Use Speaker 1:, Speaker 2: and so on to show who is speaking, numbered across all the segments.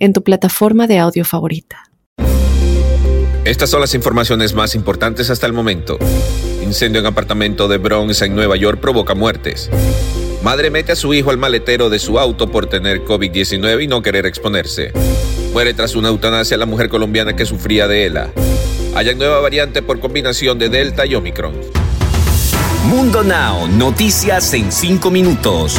Speaker 1: en tu plataforma de audio favorita.
Speaker 2: Estas son las informaciones más importantes hasta el momento. Incendio en apartamento de Bronx en Nueva York provoca muertes. Madre mete a su hijo al maletero de su auto por tener COVID-19 y no querer exponerse. Muere tras una eutanasia la mujer colombiana que sufría de ELA. Hay nueva variante por combinación de Delta y Omicron.
Speaker 3: Mundo Now, noticias en 5 minutos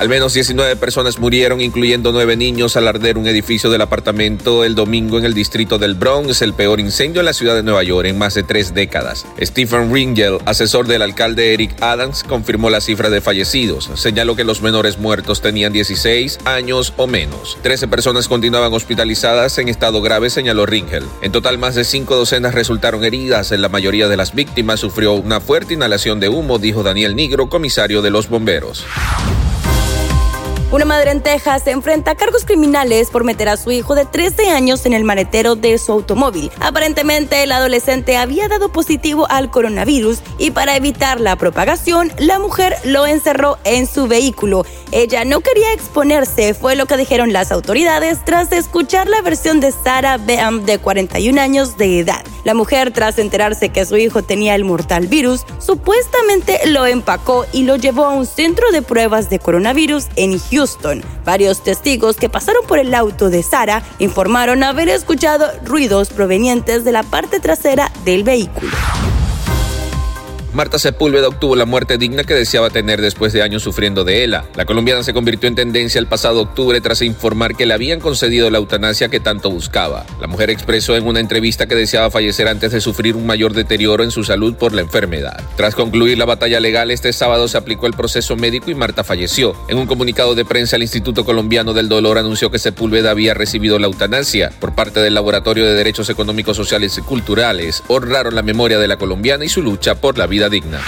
Speaker 2: Al menos 19 personas murieron, incluyendo nueve niños, al arder un edificio del apartamento el domingo en el distrito del Bronx, el peor incendio en la ciudad de Nueva York en más de tres décadas. Stephen Ringel, asesor del alcalde Eric Adams, confirmó la cifra de fallecidos. Señaló que los menores muertos tenían 16 años o menos. 13 personas continuaban hospitalizadas en estado grave, señaló Ringel. En total, más de cinco docenas resultaron heridas. En la mayoría de las víctimas sufrió una fuerte inhalación de humo, dijo Daniel Nigro, comisario de los bomberos.
Speaker 4: Una madre en Texas se enfrenta a cargos criminales por meter a su hijo de 13 años en el maletero de su automóvil. Aparentemente, el adolescente había dado positivo al coronavirus y para evitar la propagación, la mujer lo encerró en su vehículo. Ella no quería exponerse, fue lo que dijeron las autoridades tras escuchar la versión de Sarah Beam de 41 años de edad. La mujer, tras enterarse que su hijo tenía el mortal virus, supuestamente lo empacó y lo llevó a un centro de pruebas de coronavirus en Houston. Varios testigos que pasaron por el auto de Sara informaron haber escuchado ruidos provenientes de la parte trasera del vehículo.
Speaker 2: Marta Sepúlveda obtuvo la muerte digna que deseaba tener después de años sufriendo de ELA. La colombiana se convirtió en tendencia el pasado octubre tras informar que le habían concedido la eutanasia que tanto buscaba. La mujer expresó en una entrevista que deseaba fallecer antes de sufrir un mayor deterioro en su salud por la enfermedad. Tras concluir la batalla legal, este sábado se aplicó el proceso médico y Marta falleció. En un comunicado de prensa, el Instituto Colombiano del Dolor anunció que Sepúlveda había recibido la eutanasia por parte del Laboratorio de Derechos Económicos, Sociales y Culturales. Honraron la memoria de la colombiana y su lucha por la vida digna.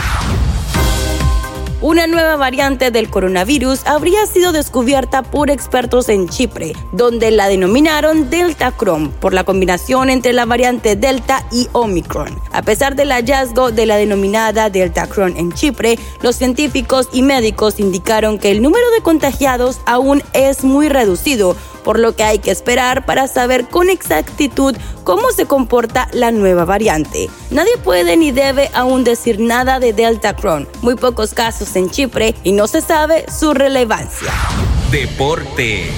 Speaker 4: Una nueva variante del coronavirus habría sido descubierta por expertos en Chipre, donde la denominaron Delta Chrome por la combinación entre la variante Delta y Omicron. A pesar del hallazgo de la denominada Delta Chrome en Chipre, los científicos y médicos indicaron que el número de contagiados aún es muy reducido, por lo que hay que esperar para saber con exactitud cómo se comporta la nueva variante. Nadie puede ni debe aún decir nada de Delta Cron, muy pocos casos en Chipre y no se sabe su relevancia.
Speaker 3: Deportes.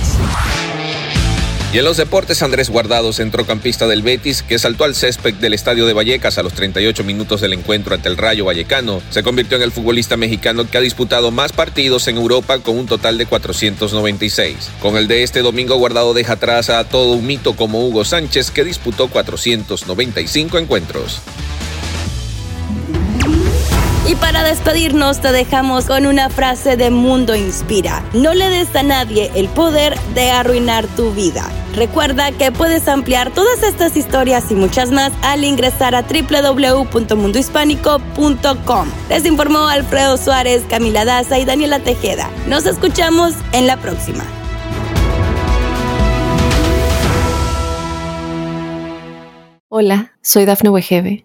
Speaker 2: Y en los deportes, Andrés Guardado, centrocampista del Betis, que saltó al césped del estadio de Vallecas a los 38 minutos del encuentro ante el Rayo Vallecano, se convirtió en el futbolista mexicano que ha disputado más partidos en Europa con un total de 496. Con el de este domingo, Guardado deja atrás a todo un mito como Hugo Sánchez, que disputó 495 encuentros.
Speaker 4: Y para despedirnos te dejamos con una frase de Mundo Inspira. No le des a nadie el poder de arruinar tu vida. Recuerda que puedes ampliar todas estas historias y muchas más al ingresar a www.mundohispánico.com. Les informó Alfredo Suárez, Camila Daza y Daniela Tejeda. Nos escuchamos en la próxima.
Speaker 1: Hola, soy Dafne Wegebe